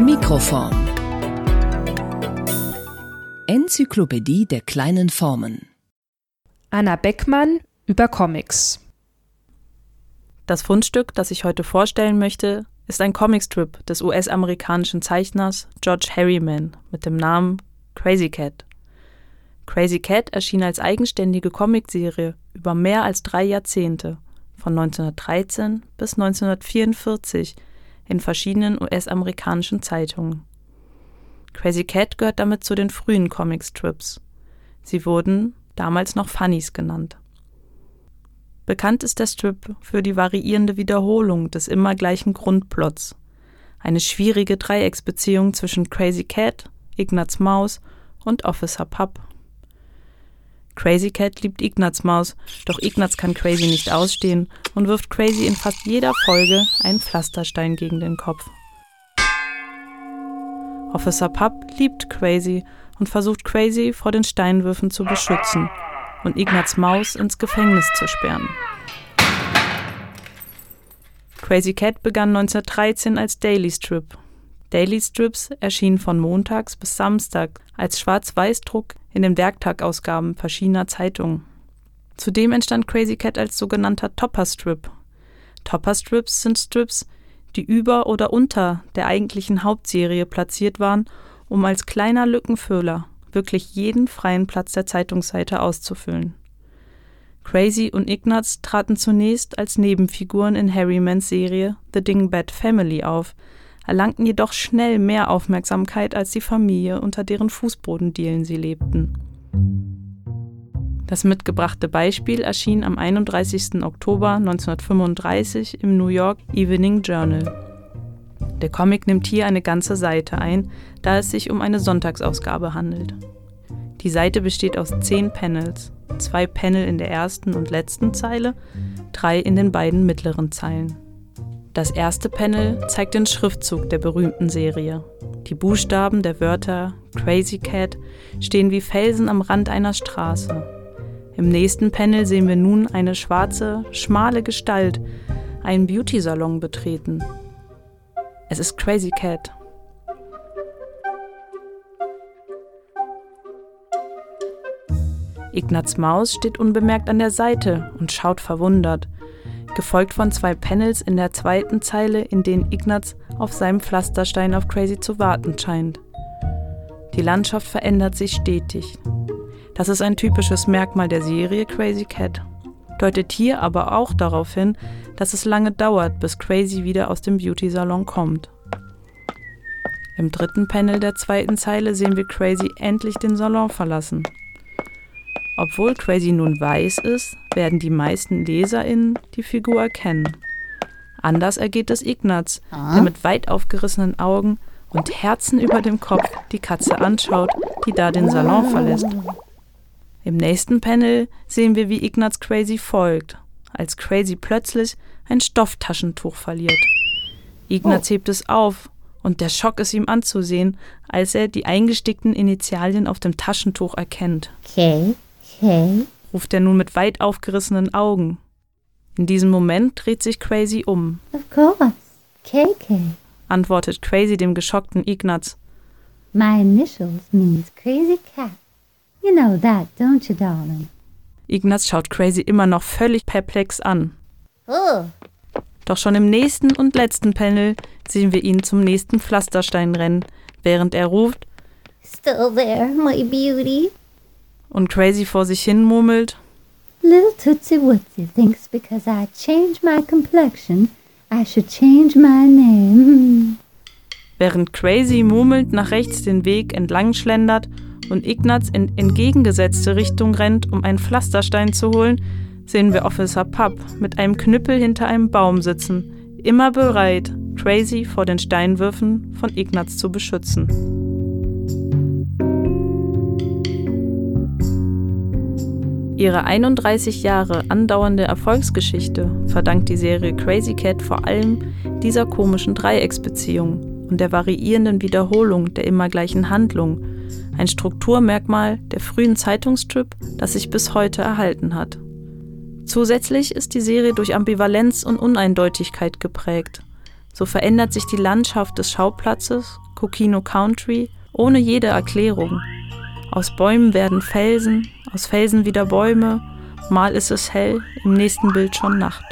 Mikroform Enzyklopädie der kleinen Formen. Anna Beckmann über Comics. Das Fundstück, das ich heute vorstellen möchte, ist ein Comicstrip des US-amerikanischen Zeichners George Harriman mit dem Namen Crazy Cat. Crazy Cat erschien als eigenständige Comicserie über mehr als drei Jahrzehnte, von 1913 bis 1944, in verschiedenen US-amerikanischen Zeitungen. Crazy Cat gehört damit zu den frühen Comicstrips. Sie wurden damals noch Funnies genannt. Bekannt ist der Strip für die variierende Wiederholung des immer gleichen Grundplots. Eine schwierige Dreiecksbeziehung zwischen Crazy Cat, Ignaz Maus und Officer Pup. Crazy Cat liebt Ignaz Maus, doch Ignaz kann Crazy nicht ausstehen und wirft Crazy in fast jeder Folge einen Pflasterstein gegen den Kopf. Officer Pup liebt Crazy und versucht Crazy vor den Steinwürfen zu beschützen und Ignaz Maus ins Gefängnis zu sperren. Crazy Cat begann 1913 als Daily Strip. Daily Strips erschienen von montags bis Samstag als Schwarz-Weiß-Druck in den Werktagausgaben verschiedener Zeitungen. Zudem entstand Crazy Cat als sogenannter Topper Strip. Topper Strips sind Strips, die über oder unter der eigentlichen Hauptserie platziert waren, um als kleiner Lückenfüller wirklich jeden freien Platz der Zeitungsseite auszufüllen. Crazy und Ignaz traten zunächst als Nebenfiguren in Harrymans Serie The Dingbat Family auf, erlangten jedoch schnell mehr Aufmerksamkeit als die Familie, unter deren Fußbodendielen sie lebten. Das mitgebrachte Beispiel erschien am 31. Oktober 1935 im New York Evening Journal. Der Comic nimmt hier eine ganze Seite ein, da es sich um eine Sonntagsausgabe handelt. Die Seite besteht aus zehn Panels, zwei Panel in der ersten und letzten Zeile, drei in den beiden mittleren Zeilen. Das erste Panel zeigt den Schriftzug der berühmten Serie. Die Buchstaben der Wörter Crazy Cat stehen wie Felsen am Rand einer Straße. Im nächsten Panel sehen wir nun eine schwarze, schmale Gestalt einen Beauty-Salon betreten. Es ist Crazy Cat. Ignaz Maus steht unbemerkt an der Seite und schaut verwundert gefolgt von zwei Panels in der zweiten Zeile, in denen Ignaz auf seinem Pflasterstein auf Crazy zu warten scheint. Die Landschaft verändert sich stetig. Das ist ein typisches Merkmal der Serie Crazy Cat, deutet hier aber auch darauf hin, dass es lange dauert, bis Crazy wieder aus dem Beauty-Salon kommt. Im dritten Panel der zweiten Zeile sehen wir Crazy endlich den Salon verlassen. Obwohl Crazy nun weiß ist, werden die meisten LeserInnen die Figur erkennen. Anders ergeht es Ignaz, ah. der mit weit aufgerissenen Augen und Herzen über dem Kopf die Katze anschaut, die da den Salon verlässt. Im nächsten Panel sehen wir, wie Ignaz Crazy folgt, als Crazy plötzlich ein Stofftaschentuch verliert. Ignaz oh. hebt es auf und der Schock ist ihm anzusehen, als er die eingestickten Initialien auf dem Taschentuch erkennt. Okay. Okay. ruft er nun mit weit aufgerissenen Augen. In diesem Moment dreht sich Crazy um. Of course. KK. antwortet Crazy dem geschockten Ignaz. My initials means Crazy Cat. You know that, don't you, darling? Ignaz schaut Crazy immer noch völlig perplex an. Oh. Doch schon im nächsten und letzten Panel sehen wir ihn zum nächsten Pflasterstein rennen, während er ruft: Still there, my beauty und Crazy vor sich hin murmelt. Little Tootsie Wootsie thinks because I changed my complexion, I should change my name. Während Crazy murmelnd nach rechts den Weg entlang schlendert und Ignaz in entgegengesetzte Richtung rennt, um einen Pflasterstein zu holen, sehen wir Officer Pup mit einem Knüppel hinter einem Baum sitzen, immer bereit, Crazy vor den Steinwürfen von Ignaz zu beschützen. Ihre 31 Jahre andauernde Erfolgsgeschichte verdankt die Serie Crazy Cat vor allem dieser komischen Dreiecksbeziehung und der variierenden Wiederholung der immer gleichen Handlung, ein Strukturmerkmal der frühen Zeitungsstrip, das sich bis heute erhalten hat. Zusätzlich ist die Serie durch Ambivalenz und Uneindeutigkeit geprägt. So verändert sich die Landschaft des Schauplatzes Kokino Country, ohne jede Erklärung. Aus Bäumen werden Felsen, aus Felsen wieder Bäume, mal ist es hell, im nächsten Bild schon Nacht.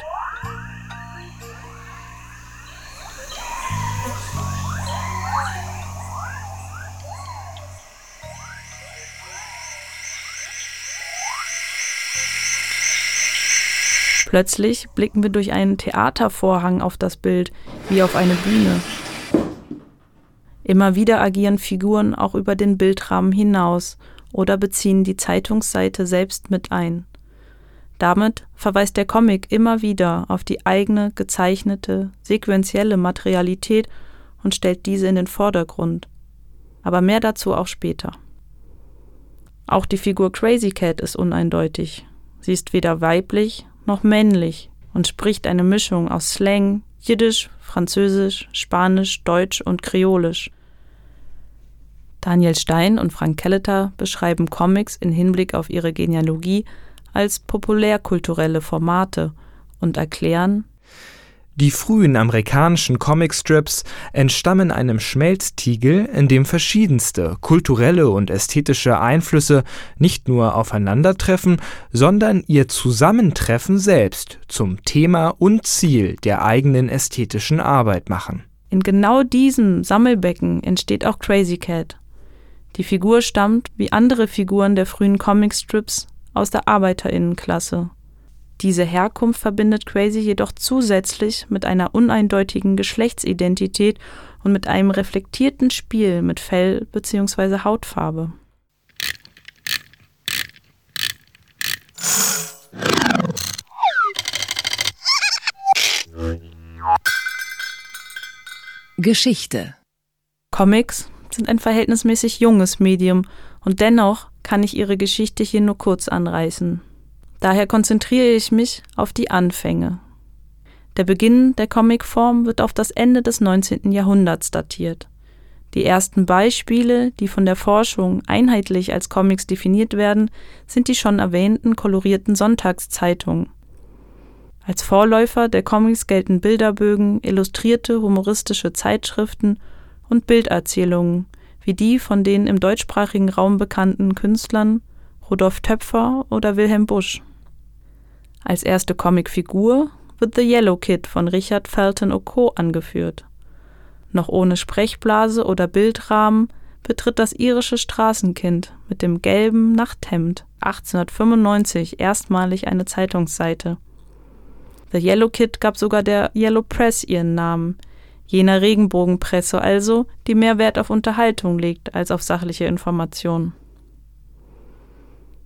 Plötzlich blicken wir durch einen Theatervorhang auf das Bild, wie auf eine Bühne. Immer wieder agieren Figuren auch über den Bildrahmen hinaus oder beziehen die Zeitungsseite selbst mit ein. Damit verweist der Comic immer wieder auf die eigene gezeichnete, sequentielle Materialität und stellt diese in den Vordergrund. Aber mehr dazu auch später. Auch die Figur Crazy Cat ist uneindeutig. Sie ist weder weiblich noch männlich und spricht eine Mischung aus Slang, Jiddisch, Französisch, Spanisch, Deutsch und Kreolisch. Daniel Stein und Frank Kelleter beschreiben Comics in Hinblick auf ihre Genealogie als populärkulturelle Formate und erklären, die frühen amerikanischen Comicstrips entstammen einem Schmelztiegel, in dem verschiedenste kulturelle und ästhetische Einflüsse nicht nur aufeinandertreffen, sondern ihr Zusammentreffen selbst zum Thema und Ziel der eigenen ästhetischen Arbeit machen. In genau diesem Sammelbecken entsteht auch Crazy Cat. Die Figur stammt, wie andere Figuren der frühen Comicstrips, aus der Arbeiterinnenklasse diese Herkunft verbindet Crazy jedoch zusätzlich mit einer uneindeutigen Geschlechtsidentität und mit einem reflektierten Spiel mit Fell bzw. Hautfarbe. Geschichte Comics sind ein verhältnismäßig junges Medium und dennoch kann ich ihre Geschichte hier nur kurz anreißen. Daher konzentriere ich mich auf die Anfänge. Der Beginn der Comicform wird auf das Ende des 19. Jahrhunderts datiert. Die ersten Beispiele, die von der Forschung einheitlich als Comics definiert werden, sind die schon erwähnten kolorierten Sonntagszeitungen. Als Vorläufer der Comics gelten Bilderbögen, illustrierte humoristische Zeitschriften und Bilderzählungen, wie die von den im deutschsprachigen Raum bekannten Künstlern Rudolf Töpfer oder Wilhelm Busch. Als erste Comicfigur wird The Yellow Kid von Richard Felton Oko angeführt. Noch ohne Sprechblase oder Bildrahmen betritt das irische Straßenkind mit dem gelben Nachthemd 1895 erstmalig eine Zeitungsseite. The Yellow Kid gab sogar der Yellow Press ihren Namen, jener Regenbogenpresse also, die mehr Wert auf Unterhaltung legt als auf sachliche Information.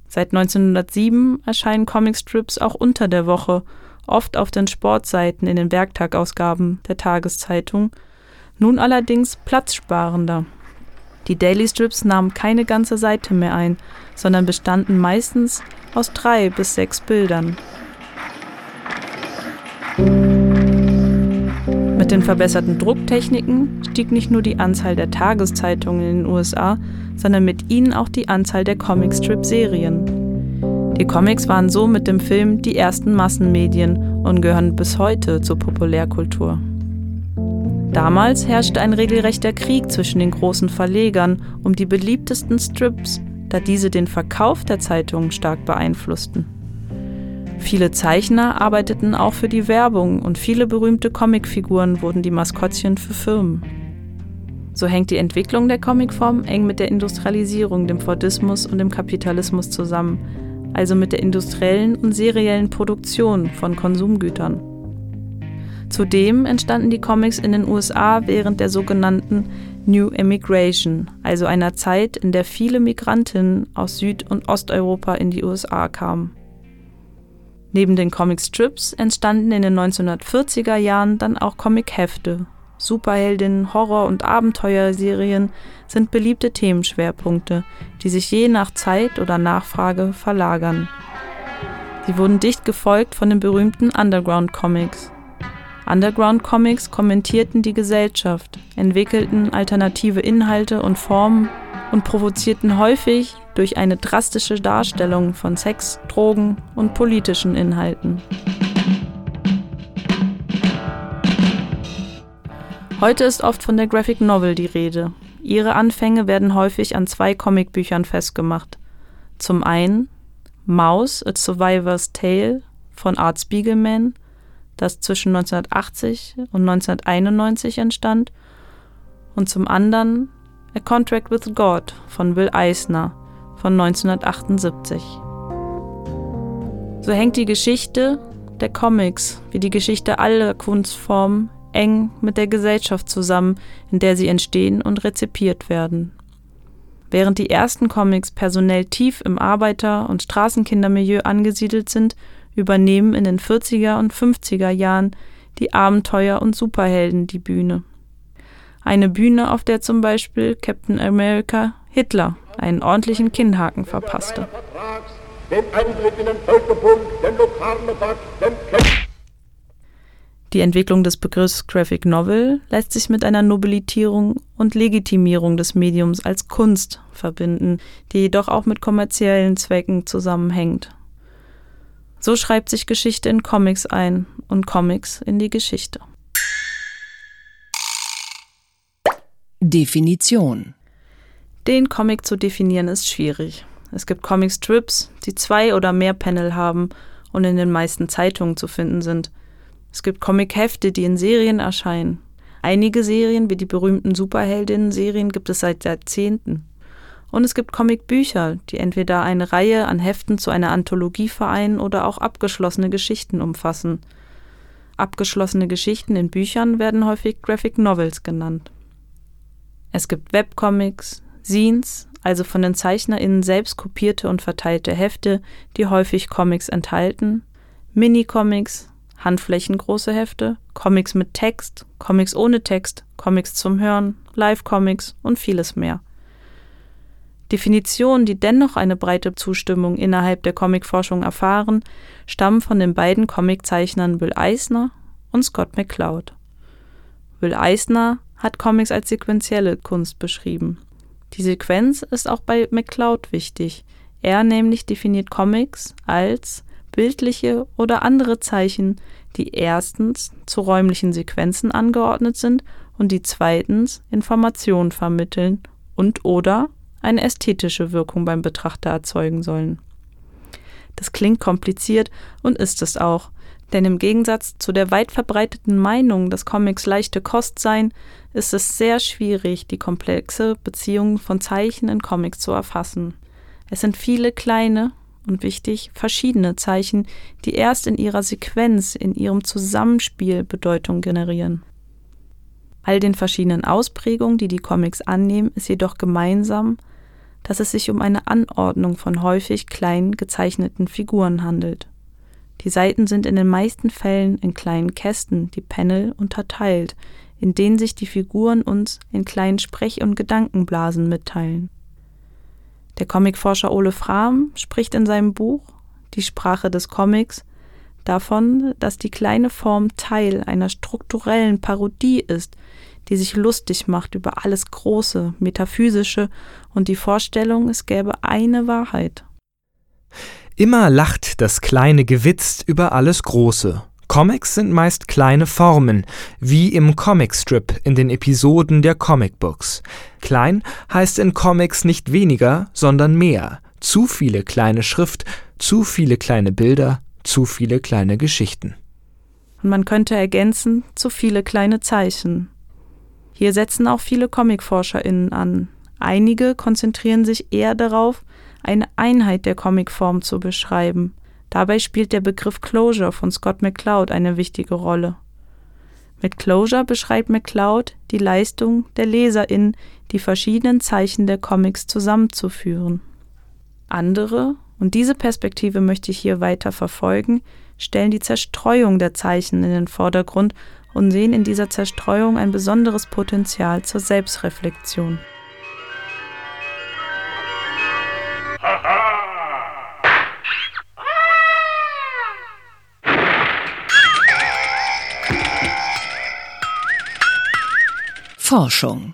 Seit 1907 erscheinen Comicstrips auch unter der Woche, oft auf den Sportseiten in den Werktagausgaben der Tageszeitung, nun allerdings platzsparender. Die Daily Strips nahmen keine ganze Seite mehr ein, sondern bestanden meistens aus drei bis sechs Bildern. Mit den verbesserten Drucktechniken stieg nicht nur die Anzahl der Tageszeitungen in den USA, sondern mit ihnen auch die Anzahl der Comicstrip-Serien. Die Comics waren so mit dem Film die ersten Massenmedien und gehören bis heute zur Populärkultur. Damals herrschte ein regelrechter Krieg zwischen den großen Verlegern um die beliebtesten Strips, da diese den Verkauf der Zeitungen stark beeinflussten. Viele Zeichner arbeiteten auch für die Werbung und viele berühmte Comicfiguren wurden die Maskottchen für Firmen. So hängt die Entwicklung der Comicform eng mit der Industrialisierung, dem Fordismus und dem Kapitalismus zusammen, also mit der industriellen und seriellen Produktion von Konsumgütern. Zudem entstanden die Comics in den USA während der sogenannten New Immigration, also einer Zeit, in der viele Migrantinnen aus Süd- und Osteuropa in die USA kamen. Neben den Comicstrips entstanden in den 1940er Jahren dann auch Comichefte. Superheldinnen, Horror- und Abenteuerserien sind beliebte Themenschwerpunkte, die sich je nach Zeit oder Nachfrage verlagern. Sie wurden dicht gefolgt von den berühmten Underground Comics. Underground Comics kommentierten die Gesellschaft, entwickelten alternative Inhalte und Formen und provozierten häufig durch eine drastische Darstellung von Sex, Drogen und politischen Inhalten. Heute ist oft von der Graphic Novel die Rede. Ihre Anfänge werden häufig an zwei Comicbüchern festgemacht. Zum einen Mouse, A Survivor's Tale von Art Spiegelman, das zwischen 1980 und 1991 entstand, und zum anderen A Contract with God von Will Eisner von 1978. So hängt die Geschichte der Comics wie die Geschichte aller Kunstformen eng mit der Gesellschaft zusammen, in der sie entstehen und rezipiert werden. Während die ersten Comics personell tief im Arbeiter- und Straßenkindermilieu angesiedelt sind, übernehmen in den 40er und 50er Jahren die Abenteuer- und Superhelden die Bühne. Eine Bühne, auf der zum Beispiel Captain America Hitler einen ordentlichen Kinnhaken verpasste. Die Entwicklung des Begriffs Graphic Novel lässt sich mit einer Nobilitierung und Legitimierung des Mediums als Kunst verbinden, die jedoch auch mit kommerziellen Zwecken zusammenhängt. So schreibt sich Geschichte in Comics ein und Comics in die Geschichte. Definition Den Comic zu definieren ist schwierig. Es gibt Comic-Strips, die zwei oder mehr Panel haben und in den meisten Zeitungen zu finden sind – es gibt Comic-Hefte, die in Serien erscheinen. Einige Serien, wie die berühmten Superheldinnen-Serien, gibt es seit Jahrzehnten. Und es gibt Comicbücher, die entweder eine Reihe an Heften zu einer Anthologie vereinen oder auch abgeschlossene Geschichten umfassen. Abgeschlossene Geschichten in Büchern werden häufig Graphic Novels genannt. Es gibt Webcomics, Scenes, also von den ZeichnerInnen selbst kopierte und verteilte Hefte, die häufig Comics enthalten, Minicomics, handflächengroße Hefte, Comics mit Text, Comics ohne Text, Comics zum Hören, Live-Comics und vieles mehr. Definitionen, die dennoch eine breite Zustimmung innerhalb der Comicforschung erfahren, stammen von den beiden Comiczeichnern Will Eisner und Scott McCloud. Will Eisner hat Comics als sequentielle Kunst beschrieben. Die Sequenz ist auch bei McCloud wichtig. Er nämlich definiert Comics als bildliche oder andere Zeichen, die erstens zu räumlichen Sequenzen angeordnet sind und die zweitens Informationen vermitteln und oder eine ästhetische Wirkung beim Betrachter erzeugen sollen. Das klingt kompliziert und ist es auch, denn im Gegensatz zu der weit verbreiteten Meinung, dass Comics leichte Kost seien, ist es sehr schwierig, die komplexe Beziehung von Zeichen in Comics zu erfassen. Es sind viele kleine und wichtig, verschiedene Zeichen, die erst in ihrer Sequenz, in ihrem Zusammenspiel Bedeutung generieren. All den verschiedenen Ausprägungen, die die Comics annehmen, ist jedoch gemeinsam, dass es sich um eine Anordnung von häufig klein gezeichneten Figuren handelt. Die Seiten sind in den meisten Fällen in kleinen Kästen, die Panel, unterteilt, in denen sich die Figuren uns in kleinen Sprech- und Gedankenblasen mitteilen. Der Comicforscher Ole Frahm spricht in seinem Buch Die Sprache des Comics davon, dass die kleine Form Teil einer strukturellen Parodie ist, die sich lustig macht über alles Große, Metaphysische und die Vorstellung, es gäbe eine Wahrheit. Immer lacht das kleine Gewitz über alles Große. Comics sind meist kleine Formen, wie im Comicstrip in den Episoden der Comicbooks. Klein heißt in Comics nicht weniger, sondern mehr. Zu viele kleine Schrift, zu viele kleine Bilder, zu viele kleine Geschichten. Und man könnte ergänzen, zu viele kleine Zeichen. Hier setzen auch viele Comicforscherinnen an. Einige konzentrieren sich eher darauf, eine Einheit der Comicform zu beschreiben. Dabei spielt der Begriff Closure von Scott McCloud eine wichtige Rolle. Mit Closure beschreibt McCloud die Leistung der LeserInnen, die verschiedenen Zeichen der Comics zusammenzuführen. Andere, und diese Perspektive möchte ich hier weiter verfolgen, stellen die Zerstreuung der Zeichen in den Vordergrund und sehen in dieser Zerstreuung ein besonderes Potenzial zur Selbstreflexion. Forschung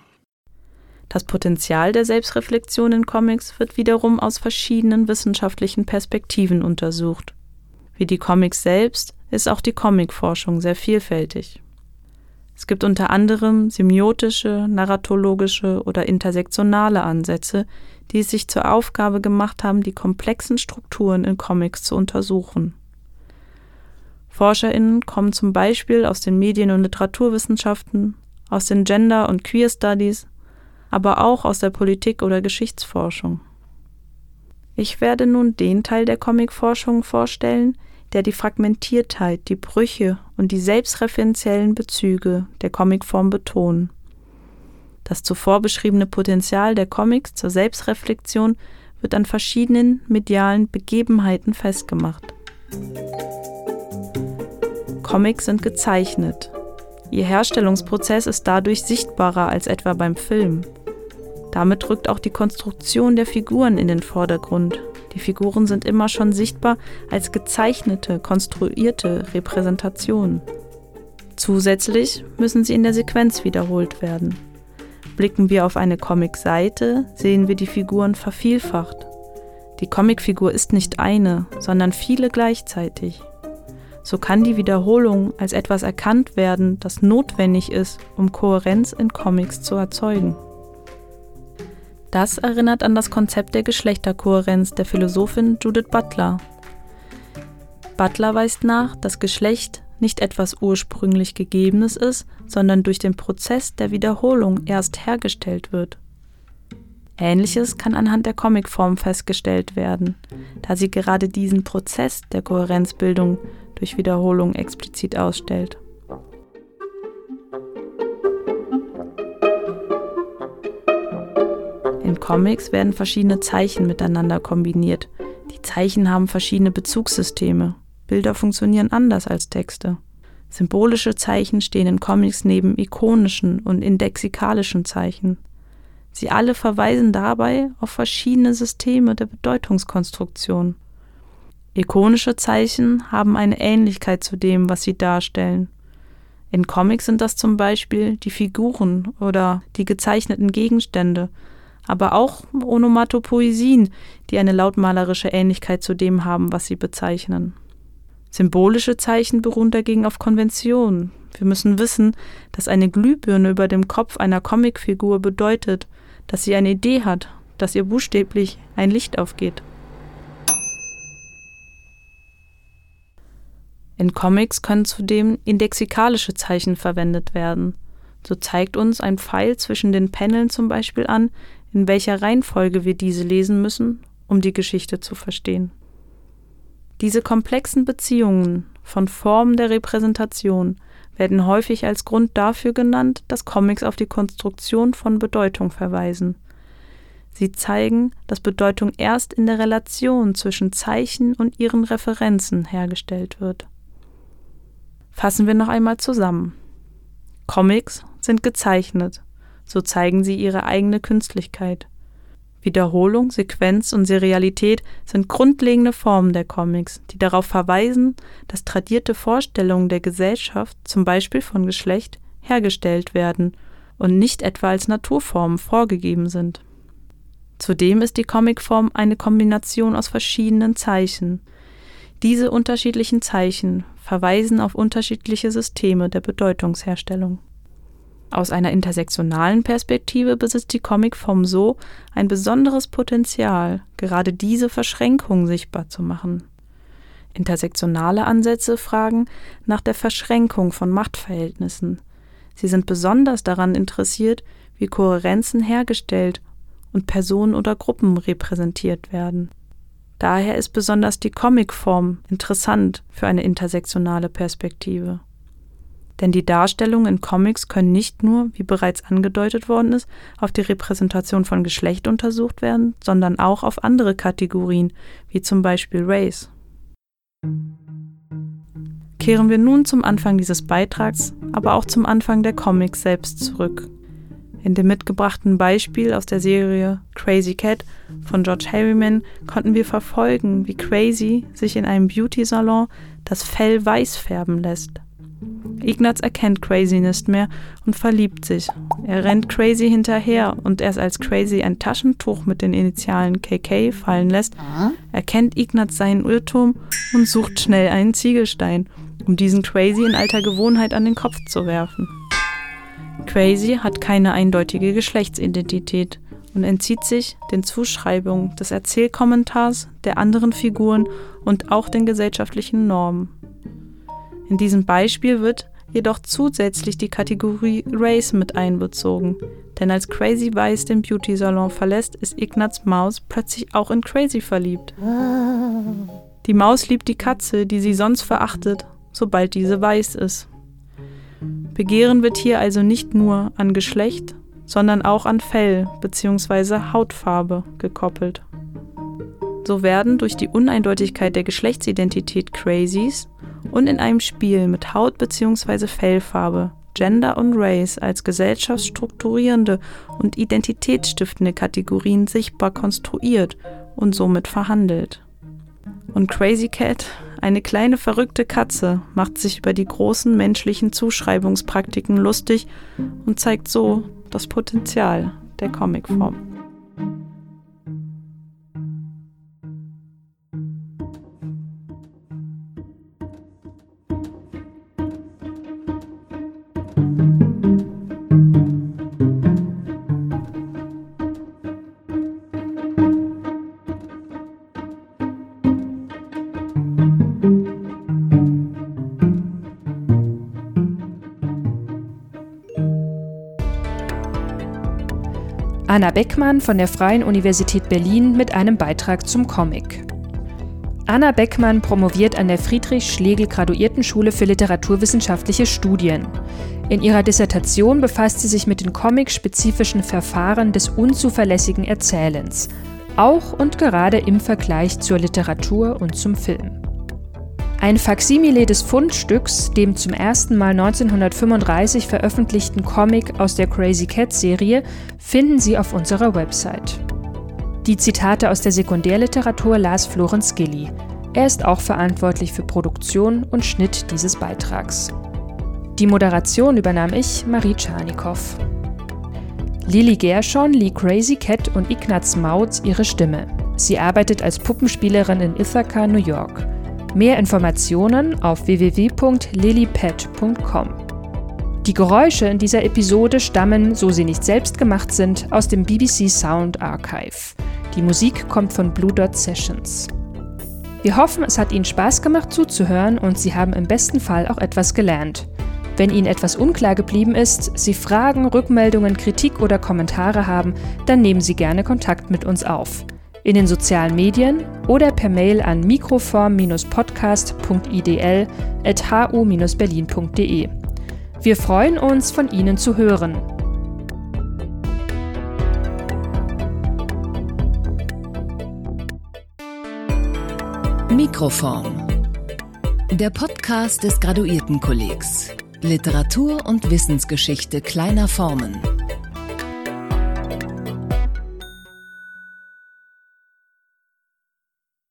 das Potenzial der Selbstreflexion in Comics wird wiederum aus verschiedenen wissenschaftlichen Perspektiven untersucht. Wie die Comics selbst ist auch die Comicforschung sehr vielfältig. Es gibt unter anderem semiotische, narratologische oder intersektionale Ansätze, die es sich zur Aufgabe gemacht haben, die komplexen Strukturen in Comics zu untersuchen. ForscherInnen kommen zum Beispiel aus den Medien- und Literaturwissenschaften, aus den Gender- und Queer Studies, aber auch aus der Politik- oder Geschichtsforschung. Ich werde nun den Teil der Comicforschung vorstellen, der die Fragmentiertheit, die Brüche und die selbstreferenziellen Bezüge der Comicform betonen. Das zuvor beschriebene Potenzial der Comics zur Selbstreflexion wird an verschiedenen medialen Begebenheiten festgemacht. Comics sind gezeichnet. Ihr Herstellungsprozess ist dadurch sichtbarer als etwa beim Film. Damit rückt auch die Konstruktion der Figuren in den Vordergrund. Die Figuren sind immer schon sichtbar als gezeichnete, konstruierte Repräsentationen. Zusätzlich müssen sie in der Sequenz wiederholt werden. Blicken wir auf eine Comicseite, sehen wir die Figuren vervielfacht. Die Comicfigur ist nicht eine, sondern viele gleichzeitig. So kann die Wiederholung als etwas erkannt werden, das notwendig ist, um Kohärenz in Comics zu erzeugen. Das erinnert an das Konzept der Geschlechterkohärenz der Philosophin Judith Butler. Butler weist nach, dass Geschlecht nicht etwas ursprünglich Gegebenes ist, sondern durch den Prozess der Wiederholung erst hergestellt wird. Ähnliches kann anhand der Comicform festgestellt werden, da sie gerade diesen Prozess der Kohärenzbildung durch Wiederholung explizit ausstellt. In Comics werden verschiedene Zeichen miteinander kombiniert. Die Zeichen haben verschiedene Bezugssysteme. Bilder funktionieren anders als Texte. Symbolische Zeichen stehen in Comics neben ikonischen und indexikalischen Zeichen. Sie alle verweisen dabei auf verschiedene Systeme der Bedeutungskonstruktion. Ikonische Zeichen haben eine Ähnlichkeit zu dem, was sie darstellen. In Comics sind das zum Beispiel die Figuren oder die gezeichneten Gegenstände, aber auch Onomatopoesien, die eine lautmalerische Ähnlichkeit zu dem haben, was sie bezeichnen. Symbolische Zeichen beruhen dagegen auf Konventionen. Wir müssen wissen, dass eine Glühbirne über dem Kopf einer Comicfigur bedeutet, dass sie eine Idee hat, dass ihr buchstäblich ein Licht aufgeht. In Comics können zudem indexikalische Zeichen verwendet werden. So zeigt uns ein Pfeil zwischen den Paneln zum Beispiel an, in welcher Reihenfolge wir diese lesen müssen, um die Geschichte zu verstehen. Diese komplexen Beziehungen von Formen der Repräsentation werden häufig als Grund dafür genannt, dass Comics auf die Konstruktion von Bedeutung verweisen. Sie zeigen, dass Bedeutung erst in der Relation zwischen Zeichen und ihren Referenzen hergestellt wird. Fassen wir noch einmal zusammen. Comics sind gezeichnet, so zeigen sie ihre eigene Künstlichkeit. Wiederholung, Sequenz und Serialität sind grundlegende Formen der Comics, die darauf verweisen, dass tradierte Vorstellungen der Gesellschaft, zum Beispiel von Geschlecht, hergestellt werden und nicht etwa als Naturformen vorgegeben sind. Zudem ist die Comicform eine Kombination aus verschiedenen Zeichen. Diese unterschiedlichen Zeichen verweisen auf unterschiedliche Systeme der Bedeutungsherstellung. Aus einer intersektionalen Perspektive besitzt die Comicform so ein besonderes Potenzial, gerade diese Verschränkung sichtbar zu machen. Intersektionale Ansätze fragen nach der Verschränkung von Machtverhältnissen. Sie sind besonders daran interessiert, wie Kohärenzen hergestellt und Personen oder Gruppen repräsentiert werden. Daher ist besonders die Comicform interessant für eine intersektionale Perspektive. Denn die Darstellungen in Comics können nicht nur, wie bereits angedeutet worden ist, auf die Repräsentation von Geschlecht untersucht werden, sondern auch auf andere Kategorien, wie zum Beispiel Race. Kehren wir nun zum Anfang dieses Beitrags, aber auch zum Anfang der Comics selbst zurück. In dem mitgebrachten Beispiel aus der Serie Crazy Cat von George Harriman konnten wir verfolgen, wie Crazy sich in einem Beauty-Salon das Fell weiß färben lässt. Ignaz erkennt Crazy nicht mehr und verliebt sich. Er rennt Crazy hinterher und erst als Crazy ein Taschentuch mit den Initialen KK fallen lässt, erkennt Ignaz seinen Irrtum und sucht schnell einen Ziegelstein, um diesen Crazy in alter Gewohnheit an den Kopf zu werfen. Crazy hat keine eindeutige Geschlechtsidentität und entzieht sich den Zuschreibungen des Erzählkommentars, der anderen Figuren und auch den gesellschaftlichen Normen. In diesem Beispiel wird jedoch zusätzlich die Kategorie Race mit einbezogen, denn als Crazy Weiß den Beauty-Salon verlässt, ist Ignaz Maus plötzlich auch in Crazy verliebt. Die Maus liebt die Katze, die sie sonst verachtet, sobald diese weiß ist. Begehren wird hier also nicht nur an Geschlecht, sondern auch an Fell bzw. Hautfarbe gekoppelt. So werden durch die Uneindeutigkeit der Geschlechtsidentität Crazies und in einem Spiel mit Haut bzw. Fellfarbe Gender und Race als gesellschaftsstrukturierende und identitätsstiftende Kategorien sichtbar konstruiert und somit verhandelt. Und Crazy Cat, eine kleine verrückte Katze, macht sich über die großen menschlichen Zuschreibungspraktiken lustig und zeigt so das Potenzial der Comicform. Anna Beckmann von der Freien Universität Berlin mit einem Beitrag zum Comic. Anna Beckmann promoviert an der Friedrich-Schlegel-Graduiertenschule für literaturwissenschaftliche Studien. In ihrer Dissertation befasst sie sich mit den comic-spezifischen Verfahren des unzuverlässigen Erzählens, auch und gerade im Vergleich zur Literatur und zum Film. Ein Faksimile des Fundstücks, dem zum ersten Mal 1935 veröffentlichten Comic aus der Crazy Cat Serie, finden Sie auf unserer Website. Die Zitate aus der Sekundärliteratur las Florenz Gilly. Er ist auch verantwortlich für Produktion und Schnitt dieses Beitrags. Die Moderation übernahm ich, Marie Czarnikow. Lily Gershon lieh Crazy Cat und Ignaz Mautz ihre Stimme. Sie arbeitet als Puppenspielerin in Ithaca, New York. Mehr Informationen auf www.lilypad.com. Die Geräusche in dieser Episode stammen, so sie nicht selbst gemacht sind, aus dem BBC Sound Archive. Die Musik kommt von Blue Dot Sessions. Wir hoffen, es hat Ihnen Spaß gemacht zuzuhören und Sie haben im besten Fall auch etwas gelernt. Wenn Ihnen etwas unklar geblieben ist, Sie Fragen, Rückmeldungen, Kritik oder Kommentare haben, dann nehmen Sie gerne Kontakt mit uns auf in den sozialen Medien oder per Mail an mikroform-podcast.idl.hu-berlin.de. Wir freuen uns, von Ihnen zu hören. Mikroform. Der Podcast des Graduiertenkollegs. Literatur und Wissensgeschichte kleiner Formen.